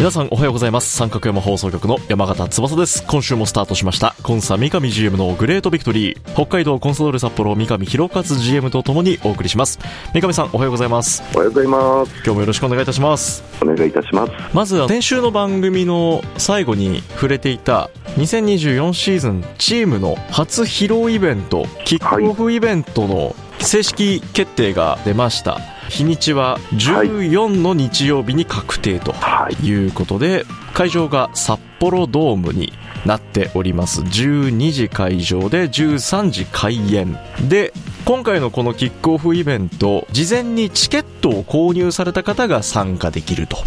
皆さんおはようございます。三角山放送局の山形翼です。今週もスタートしました。コンサ三上 GM のグレートビクトリー。北海道コンサドーレ札幌三上博勝 GM とともにお送りします。三上さんおはようございます。おはようございます。今日もよろしくお願いいたします。お願いいたします。まずは先週の番組の最後に触れていた2024シーズンチームの初披露イベントキックオフイベントの正式決定が出ました、日にちは14の日曜日に確定とい。うことで、会場が札幌ドームになっております。12時会場で13時開演で今回のこのキックオフイベント事前にチケットを購入された方が参加できると、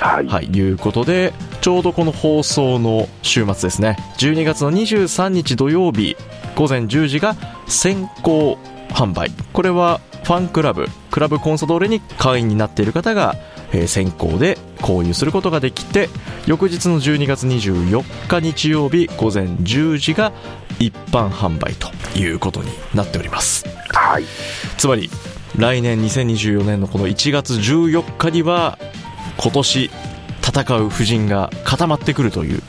はい。はい、いうことでちょうどこの放送の週末ですね。12月の23日土曜日午前10時が先行販売。これはファンクラブクラブコンサドーレに会員になっている方が、えー先行で購入することができて翌日の12月24日日曜日午前10時が一般販売ということになっております。はい。つまり来年2024年のこの1月14日には今年戦う布陣が固まってくるという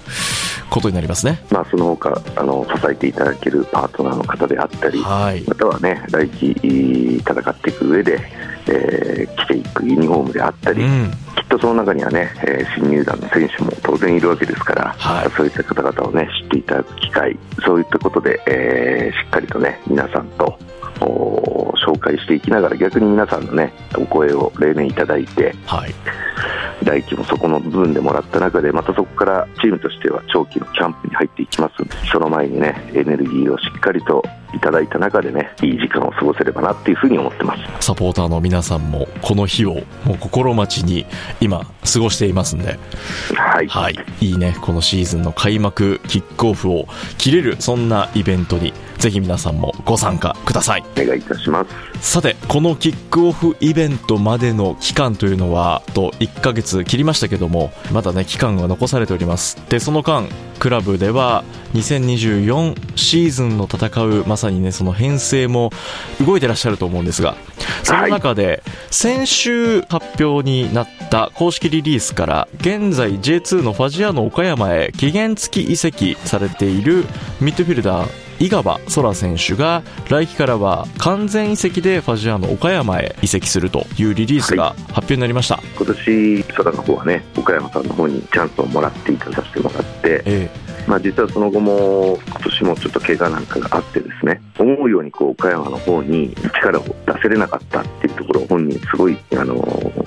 ことになりますね。まあその他あの支えていただけるパートナーの方であったりはい。またはね来季戦っていく上で、えー着ていくユニフォームであったり、うん。きっとその中にはね、えー新入団の選手も当然いるわけですから、はい。そういった方々をね知っていただく機会そういったことで、えーしっかりとね皆さんとお紹介していきながら逆に皆さんのねお声を例年いただいてはい。来季もそこの部分でもらった中でまたそこからチームとしては長期のキャンプに入っていきますのでその前にねエネルギーをしっかりといただいた中でねいい時間を過ごせればなっていうふうに思ってます。サポーターの皆さんもこの日をもう心待ちに今過ごしていますんで。はい、はい、いいね、このシーズンの開幕、キックオフを切れる、そんなイベントに、ぜひ皆さんもご参加ください。お願いいたしますさて、このキックオフイベントまでの期間というのは、と1ヶ月切りましたけども、まだね、期間が残されております。で、その間、クラブでは、2024シーズンの戦う、まさにね、その編成も動いてらっしゃると思うんですが、その中で、先週発表になった公式リリースから、現在 J2 のファジアーノ岡山へ期限付き移籍されているミッドフィルダー、井川空選手が来季からは完全移籍でファジアーノ岡山へ移籍するというリリースが発表になりました。今年空の方はね岡山さんの方にチャンスをもらっていたさせてもらって、え。まあ、実はその後も今年もちょっと怪我なんかがあってですね思うようにこう岡山の方に力を出せれなかったっていうところを本人すごいあの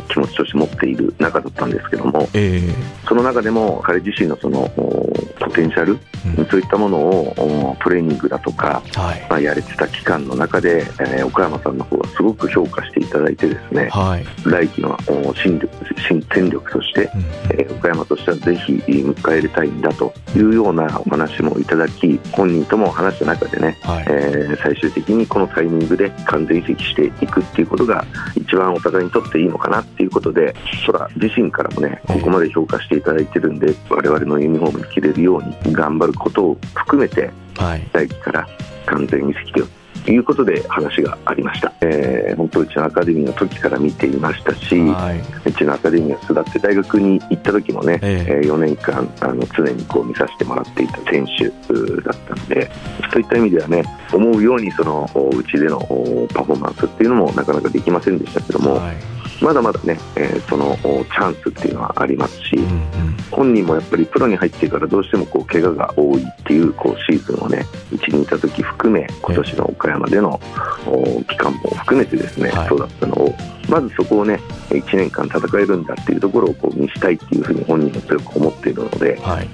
気持ちとして持っている中だったんですけどもええ。その中でも彼自身のそのおポテンシャル、うんそういったものをおトレーニングだとか、えはい。まあ、やれてた期間の中で、えー岡山さんの方はすごく評価していただいてですねはい。来季のお新力新戦力としてうんえー岡山としてはぜひ迎え入れたいんだというようなお話もいただき本人とも話した中でね、はい。えー最終的にこのタイミングで完全移籍していくっていうことが一番お互いにとっていいのかなっていうことで空自身からもねここまで評価していただいてるんで我々のユニフォームに着れるように頑張ることを含めてはい。から完全移籍ということで話がありました、えー本当うちのアカデミーの時から見ていましたし、はい。うちのアカデミーを巣立って大学に行った時もね、えええ4年間あの常にこう見させてもらっていた選手うだったのでそういった意味ではね思うようにそのおうちでのおパフォーマンスっていうのもなかなかできませんでしたけども、はい。まだまだね、えーそのおチャンスっていうのはありますし、うんうん。本人もやっぱりプロに入ってからどうしてもこう怪我が多いっていうこうシーズンをね1日にいた時含め今年の岡山での期間も含めてですね、はい、そうだったのをまずそこをね1年間戦えるんだっていうところをこう見したいっていうふうに本人も強く思っているので、はい、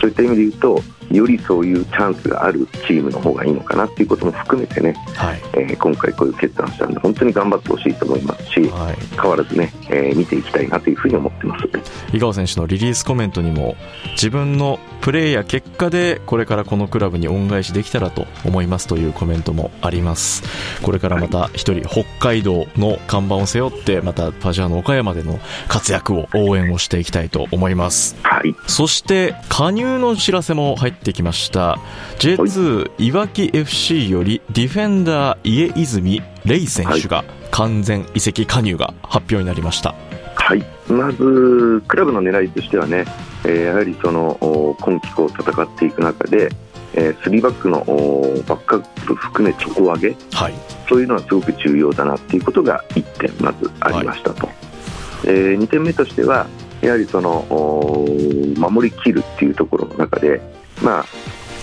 そういった意味で言うとよりそういうチャンスがあるチームの方がいいのかなっていうことも含めてね、はい、えー、今回こういう決断したんで本当に頑張ってほしいと思いますし、はい、変わらずね、えー、見ていきたいなというふうに思ってます。井川選手のリリースコメントにも自分のプレーや結果でこれからこのクラブに恩返しできたらと思いますというコメントもあります。これからまた一人北海道の看板を背負ってまたパジャーの岡山での活躍を応援をしていきたいと思います、はい、そして加入の知らせも入ってきました。J2 い。わき FC よりディフェンダー家泉レイ選手が完全移籍加入が発表になりました。はい。まずクラブの狙いとしてはねえー、やはりその今季こう戦っていく中で、えー、3バックのバックアップ含め底上げ、はい、そういうのはすごく重要だなっていうことが1点まずありましたと、はい、えー、2点目としてはやはりその守りきるっていうところの中で、まあ、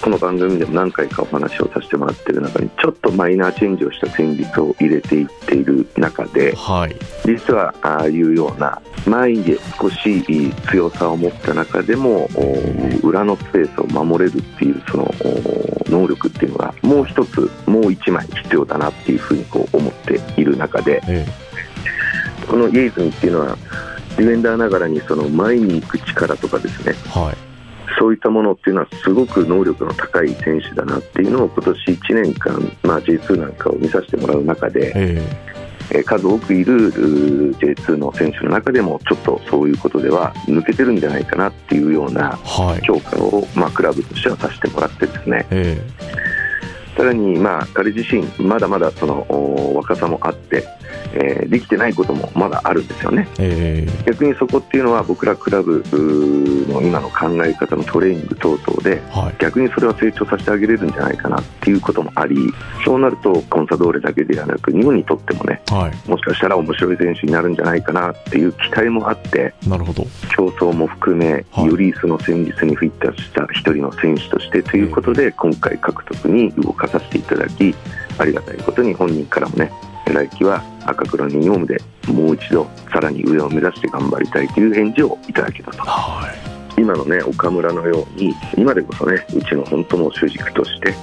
この番組でも何回かお話をさせてもらっている中にちょっとマイナーチェンジをした戦術を入れていっている中で、はい、実はああいうような前で少し強さを持った中でも裏のスペースを守れるっていうその能力っていうのがもう一つもう1枚必要だなっていうふうにこう思っている中で、ええ、このイエイズミっていうのはディフェンダーながらにその前に行く力とかですね、はいそういったものっていうのはすごく能力の高い選手だなっていうのを今年1年間、まあ、J2 なんかを見させてもらう中で、えー、数多くいる J2 の選手の中でもちょっとそういうことでは抜けてるんじゃないかなっていうような評価を、まあ、クラブとしてはさせてもらってですね。えーさらに、まあ、彼自身まだまだその若さもあって、えー、できてないこともまだあるんですよね、えー、逆にそこっていうのは僕らクラブの今の考え方のトレーニング等々で、はい、逆にそれは成長させてあげれるんじゃないかなっていうこともありそうなるとコンサドーレだけではなく日本にとってもね、はい、もしかしたら面白い選手になるんじゃないかなっていう期待もあってなるほど。競争も含め、はい、よりその戦術にフィットした一人の選手としてということで、今回獲得に動かさせていただきありがたいことに本人からもね来季は赤黒ユニフォームでもう一度さらに上を目指して頑張りたいという返事をいただけたと。はい今のね岡村のように今でこそねうちの本当の主軸として、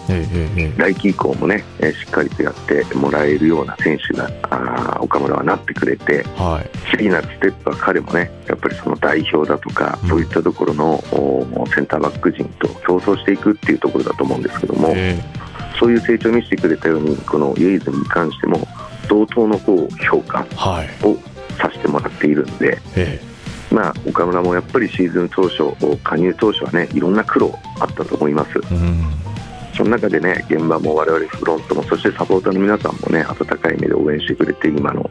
来季以降もねしっかりとやってもらえるような選手があ岡村はなってくれて、はい、次なるステップは彼もねやっぱりその代表だとか、そういったところのセンターバック陣と競争していくっていうところだと思うんですけども。そういう成長を見せてくれたようにこのイエイズに関しても同等のこう評価をさせてもらっているんで、ええ、まあ、岡村もやっぱりシーズン当初加入当初はねいろんな苦労あったと思います。うん。その中でね現場も我々フロントもそしてサポーターの皆さんもね温かい目で応援してくれて今の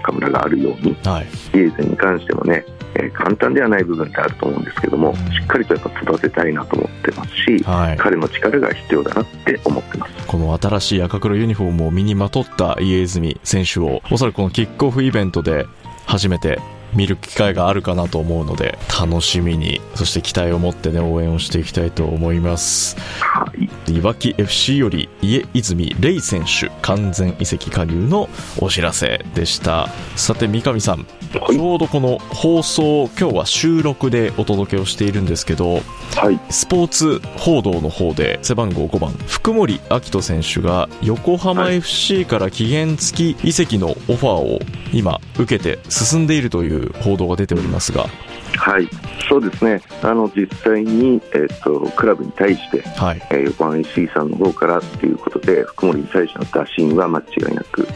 岡村があるように、はい、イエーズに関してもね、えー、簡単ではない部分ってあると思うんですけども、しっかりとやっぱ育てたいなと思ってますし、はい、彼の力が必要だなって思ってます。この新しい赤黒ユニフォームを身にまとった家泉選手をおそらくこのキックオフイベントで初めて見る機会があるかなと思うので楽しみにそして期待を持ってね応援をしていきたいと思います、はい、いわき FC より家泉レイ選手完全移籍加入のお知らせでした。さて三上さんちょうどこの放送今日は収録でお届けをしているんですけど、はい、スポーツ報道の方で背番号5番福森明人選手が横浜 FC から期限付き移籍のオファーを今受けて進んでいるという報道が出ておりますが。はい、そうですね、あの実際に、えーと、クラブに対して、はい。えー、横浜 FC さんの方からということで、福森に対しての打診は間違いなく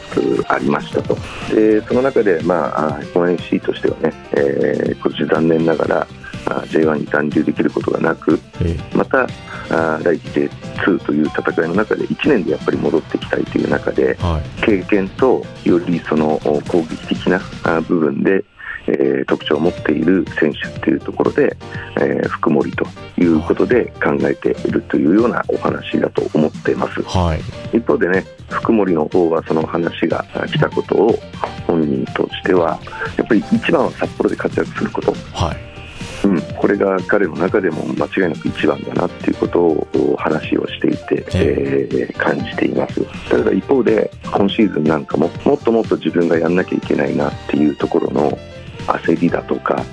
ありましたと、でその中で、まあ、横浜 FC としてはね、えー、今年残念ながら、J1 に残留できることがなく、また来季 J2 という戦いの中で1年でやっぱり戻ってきたいという中で、はい、経験とよりその攻撃的な部分でえー、特徴を持っている選手っていうところで、えー、福森ということで考えているというようなお話だと思っています、はい、一方でね福森の方はその話が来たことを本人としてはやっぱり一番は札幌で活躍すること、はい。うん、これが彼の中でも間違いなく一番だなっていうことを話をしていて、えー、感じています。ただ一方で今シーズンなんかももっともっと自分がやんなきゃいけないなっていうところの焦りだとか、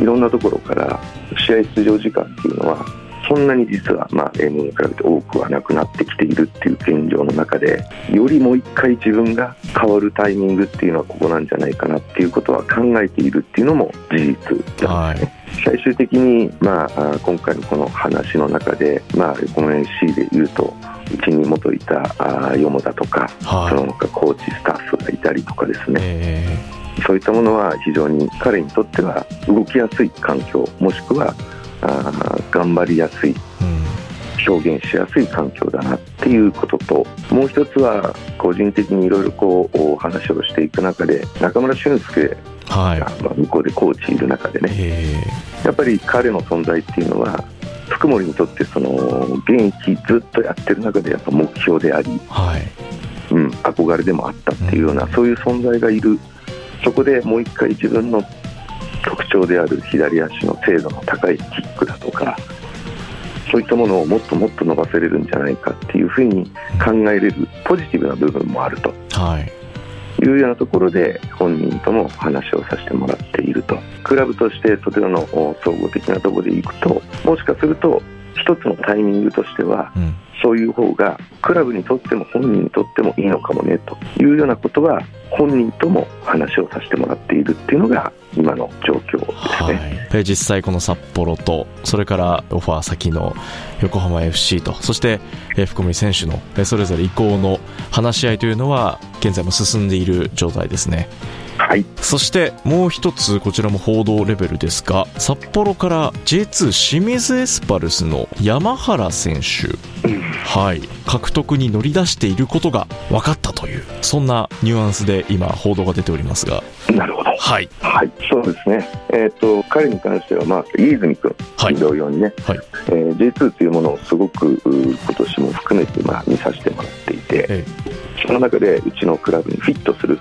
いろんなところから試合出場時間っていうのはそんなに実は、まあ、例年に比べて多くはなくなってきているっていう現状の中でよりもう一回自分が変わるタイミングっていうのはここなんじゃないかなっていうことは考えているっていうのも事実なんですね。はい。最終的に、まあ、今回のこの話の中で、まあ、この NC でいうとうちに元いたあヨモだとか、はい、その他コーチスタッフがいたりとかですね、えー、そういったものは非常に彼にとっては動きやすい環境もしくはあ頑張りやすい、表現しやすい環境だなっていうことともう一つは個人的にいろいろこう話をしていく中で中村俊輔が、まあ、向こうでコーチいる中でねやっぱり彼の存在っていうのは福森にとってその現役ずっとやってる中でやっぱ目標であり、はい。うん、憧れでもあったっていうような、うん、そういう存在がいるそこでもう一回自分の特徴である左足の精度の高いキックだとかそういったものをもっともっと伸ばせれるんじゃないかっていうふうに考えれるポジティブな部分もあると。はい。いうようなところで本人とも話をさせてもらっていると。クラブとしてそちらの総合的なところでいくともしかすると一つのタイミングとしては、うん、そういう方がクラブにとっても本人にとってもいいのかもねというようなことは本人とも話をさせてもらっているっていうのが今の状況ですね、はい、実際この札幌とそれからオファー先の横浜 FC とそして福見選手のそれぞれ移行の話し合いというのは現在も進んでいる状態ですね。はい、そしてもう一つこちらも報道レベルですが札幌から J2 清水エスパルスの山原選手、はい、獲得に乗り出していることが分かったというそんなニュアンスで今報道が出ておりますが。なるほどはい、はい、そうですね、えーと、彼に関しては、まあ、飯泉君、はい、同様にね、はい。えー、J2 というものをすごく今年も含めて、まあ、見させてもらっていて、えその中でうちのクラブにフィットする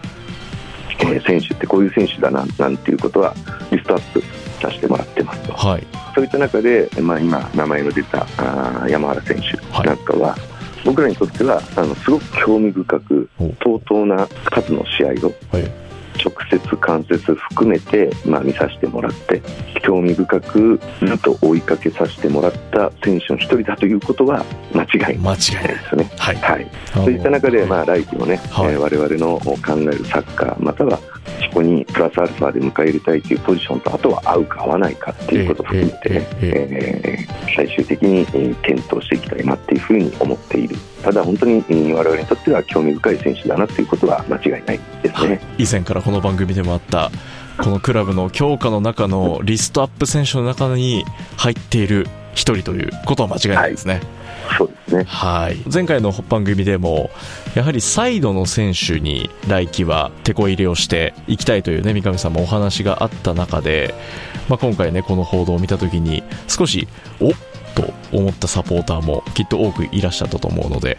えー、選手ってこういう選手だななんていうことはリストアップさせてもらってますと、はい、そういった中で、まあ、今、名前の出たあ山原選手なんかは、はい、僕らにとってはあのすごく興味深く、とう。とうな数の試合を、はい直接間接含めて、まあ、見させてもらって興味深くずっと追いかけさせてもらった選手の一人だということは間違いないですね。はい、はい、そういった中で、まあ、来季もね、はい、えー、我々の考えるサッカーまたはそこにプラスアルファで迎え入れたいというポジションとあとは合うか合わないかっていうことを含めて、ね、えー、最終的に検討していきたいなっていうふうに思っている。ただ本当に我々にとっては興味深い選手だなということは間違いないですね。以前からこの番組でもあったこのクラブの強化の中のリストアップ選手の中に入っている一人ということは間違いないですね。そうですね。はい。前回の番組でも、やはりサイドの選手に来季は手こ入れをしていきたいというね、三上さんもお話があった中で、まあ、今回ね、この報道を見たときに、少し、おっと思ったサポーターもきっと多くいらっしゃったと思うので、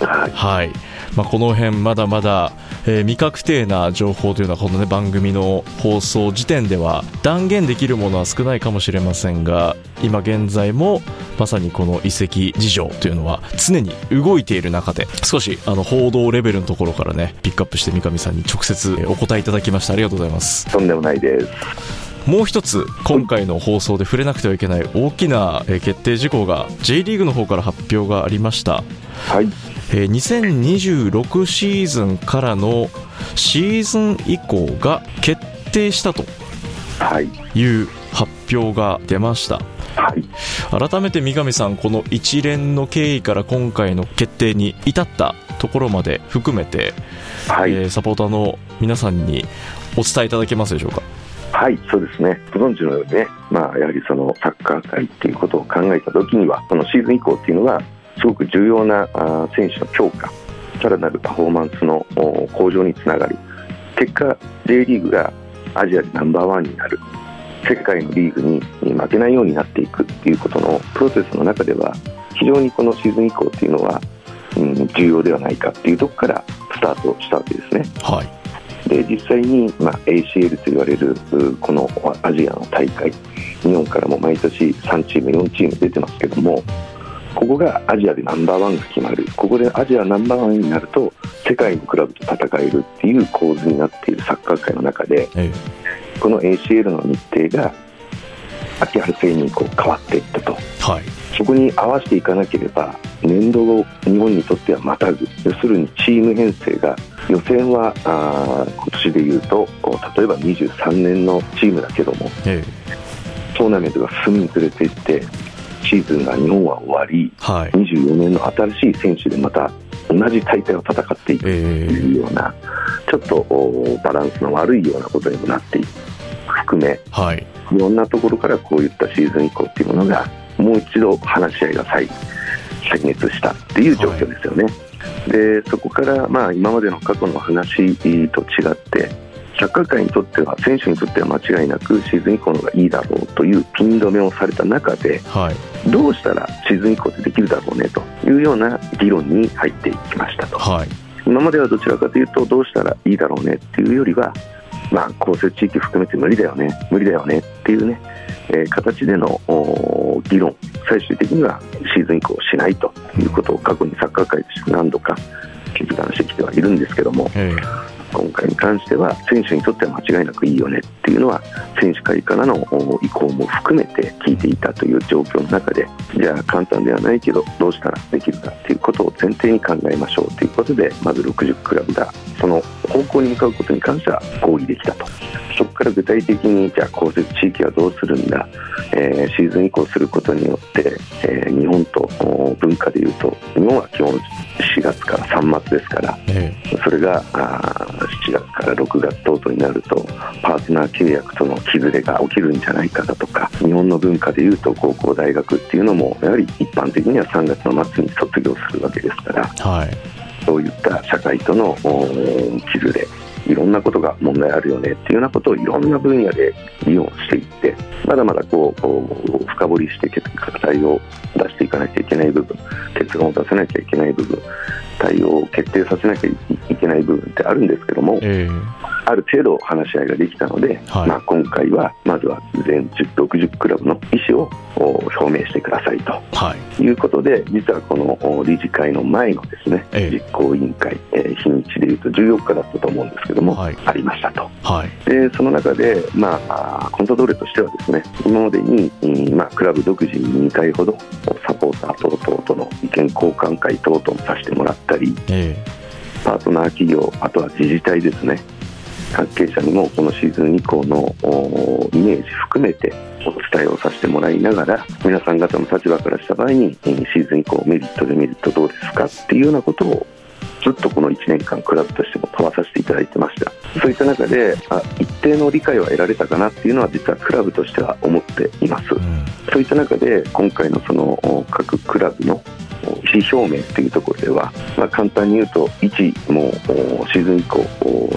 はい、はいまあ、この辺まだまだ、えー、未確定な情報というのはこの、ね、番組の放送時点では断言できるものは少ないかもしれませんが今現在もまさにこの遺跡事情というのは常に動いている中で少しあの報道レベルのところからねピックアップして三上さんに直接お答えいただきました。ありがとうございます。とんでもないです。もう一つ今回の放送で触れなくてはいけない大きな決定事項が J リーグの方から発表がありました。はいえー、2026シーズンからのシーズン以降が決定したという発表が出ました。はい、改めて三上さん、この一連の経緯から今回の決定に至ったところまで含めて、はい、えー、サポーターの皆さんにお伝えいただけますでしょうか？はい、そうですね。ご存知のようにね、まあ、やはりそのサッカー界っていうことを考えたときには、このシーズン以降っていうのは、すごく重要な選手の強化さらなるパフォーマンスの向上につながり結果 J リーグがアジアでナンバーワンになる世界のリーグに負けないようになっていくっていうことのプロセスの中では非常にこのシーズン以降っていうのは、うん、重要ではないかっていうところからスタートしたわけですね。はいで実際に、まあ、ACL と言われるこのアジアの大会日本からも毎年3チーム4チーム出てますけどもここがアジアでナンバーワンが決まる。ここでアジアナンバーワンになると世界のクラブと戦えるっていう構図になっているサッカー界の中で、ええ、この ACL の日程が秋春制にこう変わっていったと、はい、そこに合わせていかなければ年度後日本にとってはまたぐ要するにチーム編成が予選はあ今年でいうと例えば23年のチームだけども、ええ、トーナメントが進むにつれていってシーズンが日本は終わり、はい、24年の新しい選手でまた同じ大会を戦っていくというような、えー、ちょっとバランスの悪いようなことにもなっていく。含め、はい、いろんなところからこういったシーズン以降っていうものがもう一度話し合いが再再熱したっていう状況ですよね。はい、でそこからまあ今までの過去の話と違ってサッカー界にとっては選手にとっては間違いなくシーズン以降の方がいいだろうというピン止めをされた中で、はい、どうしたらシーズン以降でできるだろうねというような議論に入っていきましたと、はい、今まではどちらかというとどうしたらいいだろうねっていうよりは、まあ、降雪地域含めて無理だよね無理だよねっていうね、えー、形での議論最終的にはシーズン以降しないということを過去にサッカー界として何度か決断してきてはいるんですけども、えー今回に関しては選手にとっては間違いなくいいよねっていうのは選手会からの意向も含めて聞いていたという状況の中でじゃあ簡単ではないけどどうしたらできるかっていうことを前提に考えましょうということでまず60クラブがその方向に向かうことに関しては合意できたと。から具体的にじゃあ降雪地域はどうするんだ、えー、シーズン移行することによって、えー、日本と文化でいうと日本は基本4月から3末ですから、ええ、それがあ7月から6月等々になるとパートナー契約との崩れが起きるんじゃないかだとか日本の文化でいうと高校大学っていうのもやはり一般的には3月の末に卒業するわけですから、はい、そういった社会との崩れいろんなことが問題あるよねっていうようなことをいろんな分野で議論していってまだまだこう深掘りして課題を出していかなきゃいけない部分結論を出せなきゃいけない部分対応を決定させなきゃいけない部分ってあるんですけども、えー、ある程度話し合いができたので、はい、まあ、今回はまずは全60クラブの意思を表明してくださいと、はい、いうことで実はこの理事会の前のですね、えー、実行委員会、えー、日にちでいうと14日だったと思うんですけども、はい、ありましたと、でその中で、まあ、コントドーレとしてはですね今までに、まあ、クラブ独自に2回ほどサポーター等々との意見交換会等々させてもらったり、えー、パートナー企業あとは自治体ですね関係者にもこのシーズン以降のイメージ含めてお伝えをさせてもらいながら皆さん方の立場からした場合にシーズン以降メリットデメリットどうですかっていうようなことをずっとこの1年間クラブとしても問わさせていただいてました。そういった中であ一定の理解は得られたかなっていうのは実はクラブとしては思っています、うん、そういった中で今回のその各クラブの意思表明というところでは、まあ、簡単に言うと1もうシーズン以降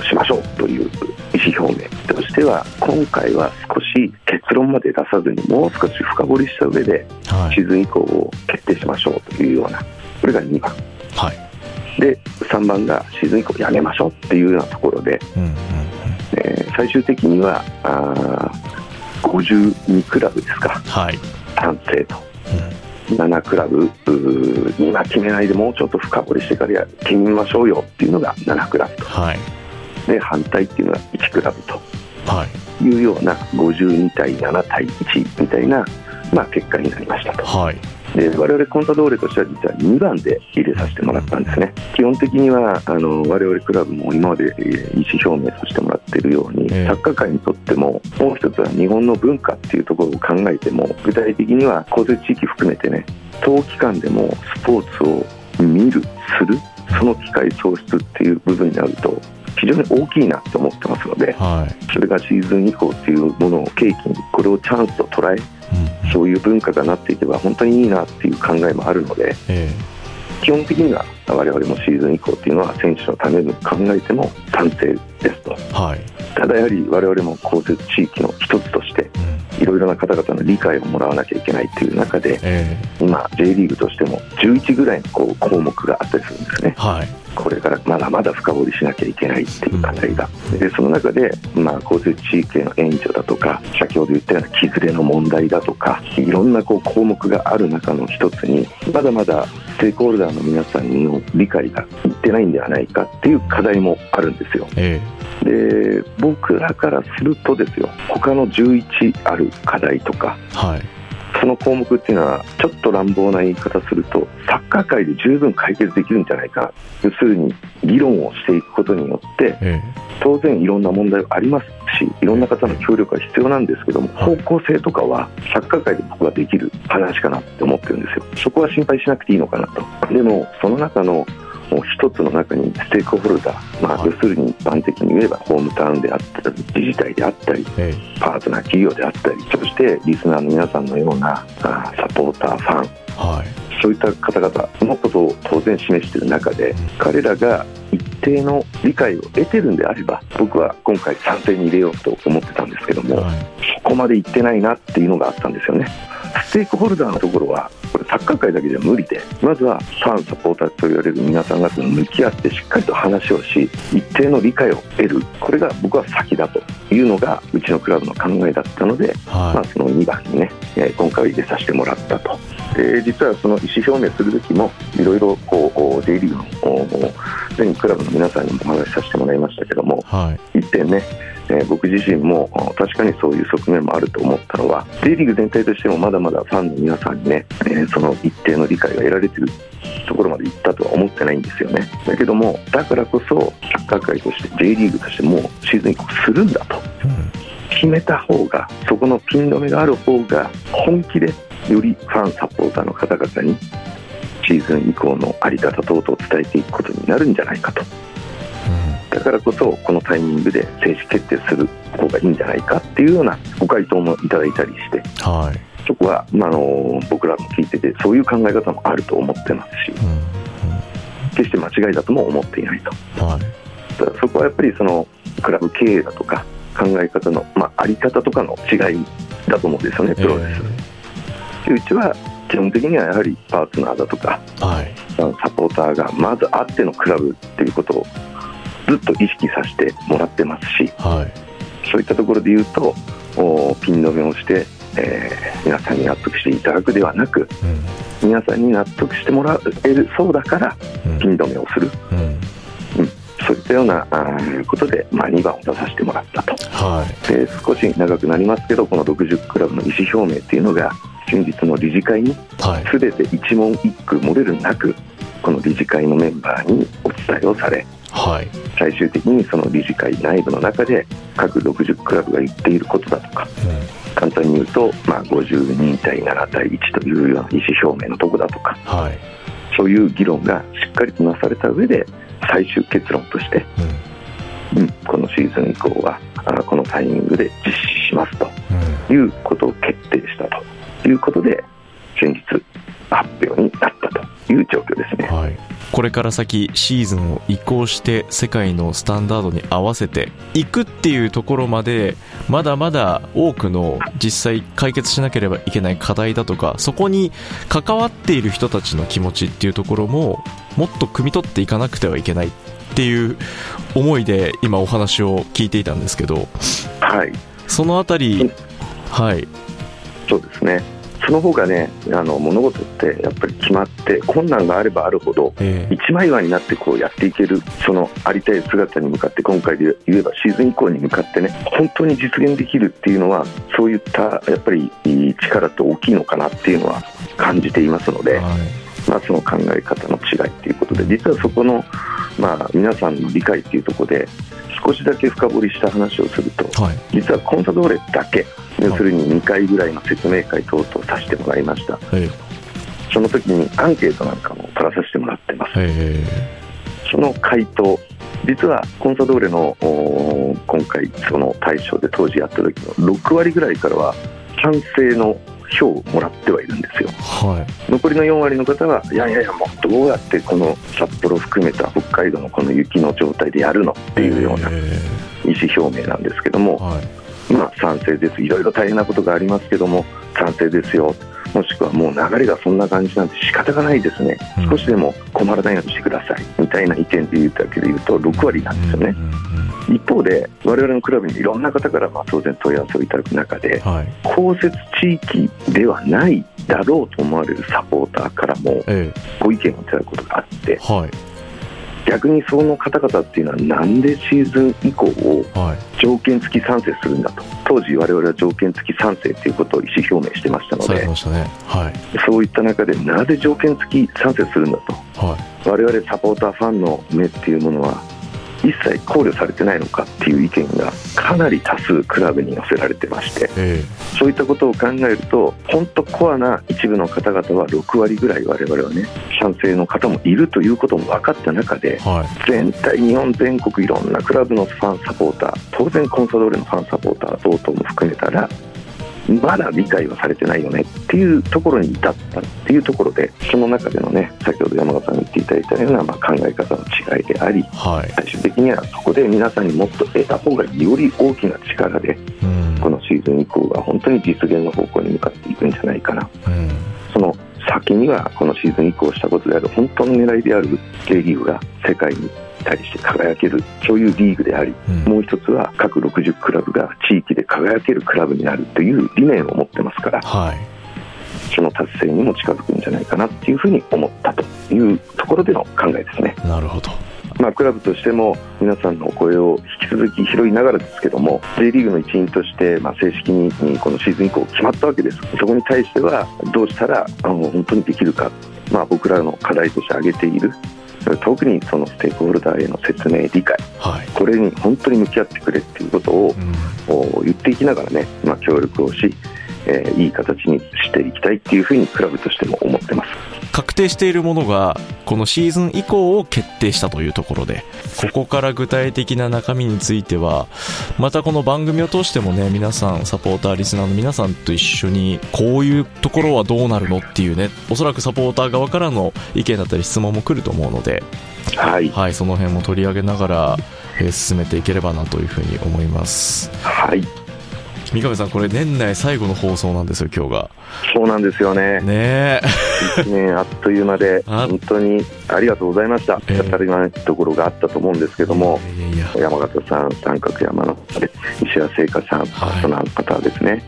しましょうという意思表明としては今回は少し結論まで出さずにもう少し深掘りした上で、シーズン以降を決定しましょうというようなこれが2番、はい、で3番がシーズン以降やめましょうっていうようなところで、うんうんうん、えー、最終的にはあ52クラブですか、はい、賛成と。うん。7クラブ今決めないでもうちょっと深掘りしてから決めましょうよっていうのが7クラブと、はい、で反対っていうのが1クラブと、はい、いうような52対7対1みたいな、まあ、結果になりましたと。はいで我々コンタドーレとしては実は2番で入れさせてもらったんですね、基本的にはあの我々クラブも今まで意思表明させてもらっているように、えー、サッカー界にとってももう一つは日本の文化っていうところを考えても具体的には交通地域含めてね冬期間でもスポーツを見るするその機会創出っていう部分になると非常に大きいなと思ってますので、はい、それがシーズン以降っていうものを契機にこれをチャンスと捉えそういう文化がなっていけば本当にいいなっていう考えもあるので、えー、基本的には我々もシーズン以降っていうのは選手のために考えても賛成ですと、はい、ただやはり我々も降雪地域の一つとしていろいろな方々の理解をもらわなきゃいけないっていう中で、えー、今 J リーグとしても11ぐらいのこう項目があったりするんですね。はいこれからまだまだ深掘りしなきゃいけないっていう課題が、でその中で、まあ、公設地域への援助だとか先ほど言ったような木ずれの問題だとかいろんなこう項目がある中の一つにまだまだステークホルダーの皆さんの理解がいってないんではないかっていう課題もあるんですよ。えで僕らからするとですよ。他の11ある課題とかえはいその項目っていうのはちょっと乱暴な言い方するとサッカー界で十分解決できるんじゃないか要するに議論をしていくことによってえ当然いろんな問題はありますしいろんな方の協力が必要なんですけどもはい。方向性とかはサッカー界で僕はできる話かなって思ってるんですよ。そこは心配しなくていいのかなと。でもその中のもう一つの中にステークホルダー、まあ、はい。要するに一般的に言えばホームタウンであったり自治体であったりえ。パートナー企業であったりそしてリスナーの皆さんのようなあサポーターファン。はい。そういった方々のことを当然示している中で彼らが一定の理解を得てるんであれば僕は今回賛成に入れようと思ってたんですけどもはい。そこまで行ってないなっていうのがあったんですよね。ステークホルダーのところはこれサッカー界だけじゃ無理で。まずはファンサポーターと言われる皆さん方と向き合ってしっかりと話をし一定の理解を得る。これが僕は先だというのがうちのクラブの考えだったのでまはあ、その2番にね、えー今回は入れさせてもらったと。で実はその意思表明する時もいろいろこうお J リーグのお全クラブの皆さんにもお話しさせてもらいましたけどもいはい。一点ね、えー僕自身もお確かにそういう側面もあると思ったのは J リーグ全体としてもまだまだファンの皆さんにね、えーその一定の理解が得られてるところまで行ったとは思ってないんですよね。だけどもだからこそサッカー界として J リーグとしてもうシーズン移行するんだと。うん。決めた方がそこのピン止めがある方が本気でよりファンサポーターの方々にシーズン以降の在り方等々を伝えていくことになるんじゃないかと。だからこそこのタイミングで正式決定する方がいいんじゃないかっていうようなご回答もいただいたりして。はい。そこは、まあ、あの僕らも聞いててそういう考え方もあると思ってますし。うん決して間違いだとも思っていないと。うんはいそこはやっぱりそのクラブ経営だとか考え方の、まあ、あり方とかの違いだと思うんですよね、プロレス。でうちは基本的にはやはりパートナーだとかえはい。サポーターがまずあってのクラブっていうことをずっと意識させてもらってますしはい。そういったところで言うとおピン止めをして、えー皆さんに納得していただくではなく皆さんに納得してもらえるそうだからうん。ピン止めをする。うんそういったようなことで、まあ、2番を出させてもらったと。はい。で少し長くなりますけどこの60クラブの意思表明っていうのが先日の理事会にはい。全て一問一句漏れるなくこの理事会のメンバーにお伝えをされはい。最終的にその理事会内部の中で各60クラブが言っていることだとか簡単に言うと、まあ、52対7対1というような意思表明のとこだとかはい。そういう議論がしっかりとなされた上で最終結論として、うん。うん、このシーズン以降はあこのタイミングで実施しますとうん。いうことを決定したということで先日発表になったという状況ですね。はい、これから先シーズンを移行して世界のスタンダードに合わせていくっていうところまでまだまだ多くの実際解決しなければいけない課題だとかそこに関わっている人たちの気持ちっていうところももっと汲み取っていかなくてはいけないっていう思いで今お話を聞いていたんですけど。はい。そのあたりはい。そうですねその方がねあの物事ってやっぱり決まって困難があればあるほどえー一枚岩になってこうやっていけるそのありたい姿に向かって今回で言えばシーズン以降に向かってね本当に実現できるっていうのはそういったやっぱり力って大きいのかなっていうのは感じていますので、はい。まあ、その考え方の違いということで実はそこの、まあ、皆さんの理解というところで少しだけ深掘りした話をするとはい。実はコンサドーレだけ要するに2回ぐらいの説明会等々させてもらいました。え。その時にアンケートなんかも取らさせてもらってます。ーえ。その回答実はコンサドーレの今回その大賞で当時やった時の6割ぐらいからは賛成の票をもらってはいるんですよ。ーはい。残りの4割の方はいやいやいやもうどうやってこの札幌含めた北海道のこの雪の状態でやるのっていうようなえ。意思表明なんですけども、ーはい。まあ賛成です。いろいろ大変なことがありますけども賛成ですよ。もしくはもう流れがそんな感じなんで仕方がないですね、うん。少しでも困らないようにしてください。みたいな意見で言うだけで言うと6割なんですよね、うんうん一方で我々のクラブにいろんな方からまあ当然問い合わせをいただく中ではい。降雪地域ではないだろうと思われるサポーターからもえご意見をいただくことがあってえはい。逆にその方々っていうのはなんでシーズン以降をはい。条件付き賛成するんだと。当時我々は条件付き賛成ということを意思表明してましたのでましたね。はい。そういった中でなぜ条件付き賛成するんだと。はい。我々サポーターファンの目っていうものは一切考慮されてないのかっていう意見がかなり多数クラブに寄せられてましてえそういったことを考えると本当コアな一部の方々は6割ぐらい我々はね賛成の方もいるということも分かった中でえはい。全体日本全国いろんなクラブのファンサポーター当然コンサドーレのファンサポーター等々も含めたらまだ理解はされてないよねっていうところに至ったっていうところでその中でのね先ほど山川さんが言っていただいたような、まあ、考え方の違いでありはい。最終的にはそこで皆さんにもっと得た方がより大きな力でうん。このシーズン以降は本当に実現の方向に向かっていくんじゃないかな。うん。そその先にはこのシーズン以降したことである本当の狙いである J リーグが世界に対して輝けるそういうリーグでありうん。もう一つは各60クラブが地域で輝けるクラブになるという理念を持ってますからはいその達成にも近づくんじゃないかなっていうふうに思ったというところでの考えですね。なるほど。まあ、クラブとしても皆さんのお声を引き続き拾いながらですけども J リーグの一員として、まあ、正式にこのシーズン以降決まったわけです。そこに対してはどうしたらあの本当にできるか、まあ、僕らの課題として挙げている。特にそのステークホルダーへの説明理解。はい。これに本当に向き合ってくれっていうことをうん。お言っていきながらね、まあ、協力をし、えーいい形にしていきたいっていうふうにクラブとしても思ってます。確定しているものがこのシーズン以降を決定したというところでここから具体的な中身についてはまたこの番組を通してもね皆さんサポーターリスナーの皆さんと一緒にこういうところはどうなるのっていうねおそらくサポーター側からの意見だったり質問も来ると思うのではい、はいその辺も取り上げながら、えー進めていければなというふうに思います。はい、三上さんこれ年内最後の放送なんですよ今日がそうなんですよね。ねえ1年あっという間で、あ本当にありがとうございました。ええ当たり前のところがあったと思うんですけども、いやいや山形さん、三角山の石谷製菓さん、パートナーの方ですね。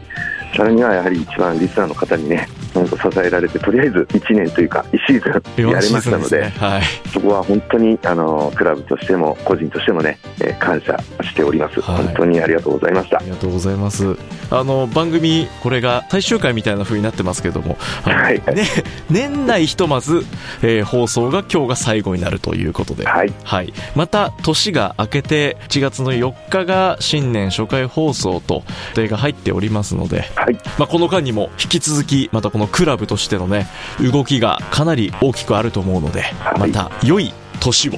さらにはやはり一番リスナーの方にね、本当支えられて、とりあえず1年というか、1シーズンや4れシーズンですましたので、ねはい。そこは本当にあのクラブとしても個人としてもね、えー感謝しております、はい。本当にありがとうございました。ありがとうございます。あの、番組、これが最終回みたいな風になってますけども、はい。ね、年内ひとまず、えー放送が今日が最後になるということで、はい。はい。また、年が明けて、1月の4日が新年初回放送と、予定が入っておりますので、はい。まあ、この間にも引き続き、またこのクラブとしてのね、動きがかなり大きくあると思うので、はいまた、良い年を、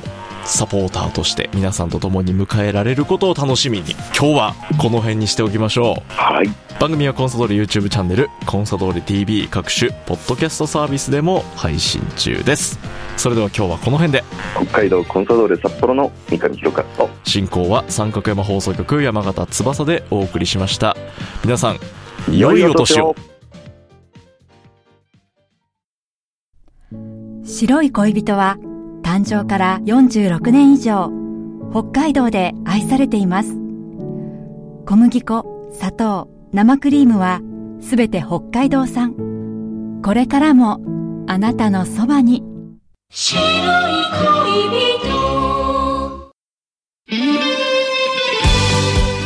サポーターとして皆さんと共に迎えられることを楽しみに、今日はこの辺にしておきましょう。はい番組はコンサドーレ YouTube チャンネル、コンサドーレ TV 各種、ポッドキャストサービスでも配信中です。それでは今日はこの辺で、北海道コンサドーレ札幌の三上弘和と進行は三角山放送局山形翼でお送りしました。皆さん、良いお年を。白い恋人は誕生から46年以上北海道で愛されています。小麦粉砂糖生クリームはすべて北海道産。これからもあなたのそばに。白い恋人。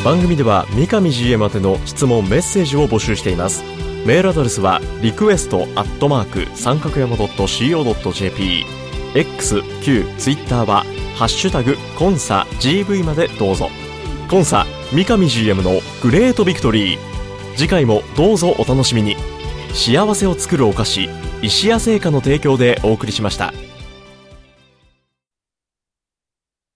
番組では三上 GM 宛ての質問メッセージを募集していますメールアドレスはリクエストアットマーク三角山 .co.jpxqtwitter はハッシュタグコンサ GV までどうぞ。コンサ三上 GM のグレートビクトリー。次回もどうぞお楽しみに。幸せを作るお菓子石屋製菓の提供でお送りしました。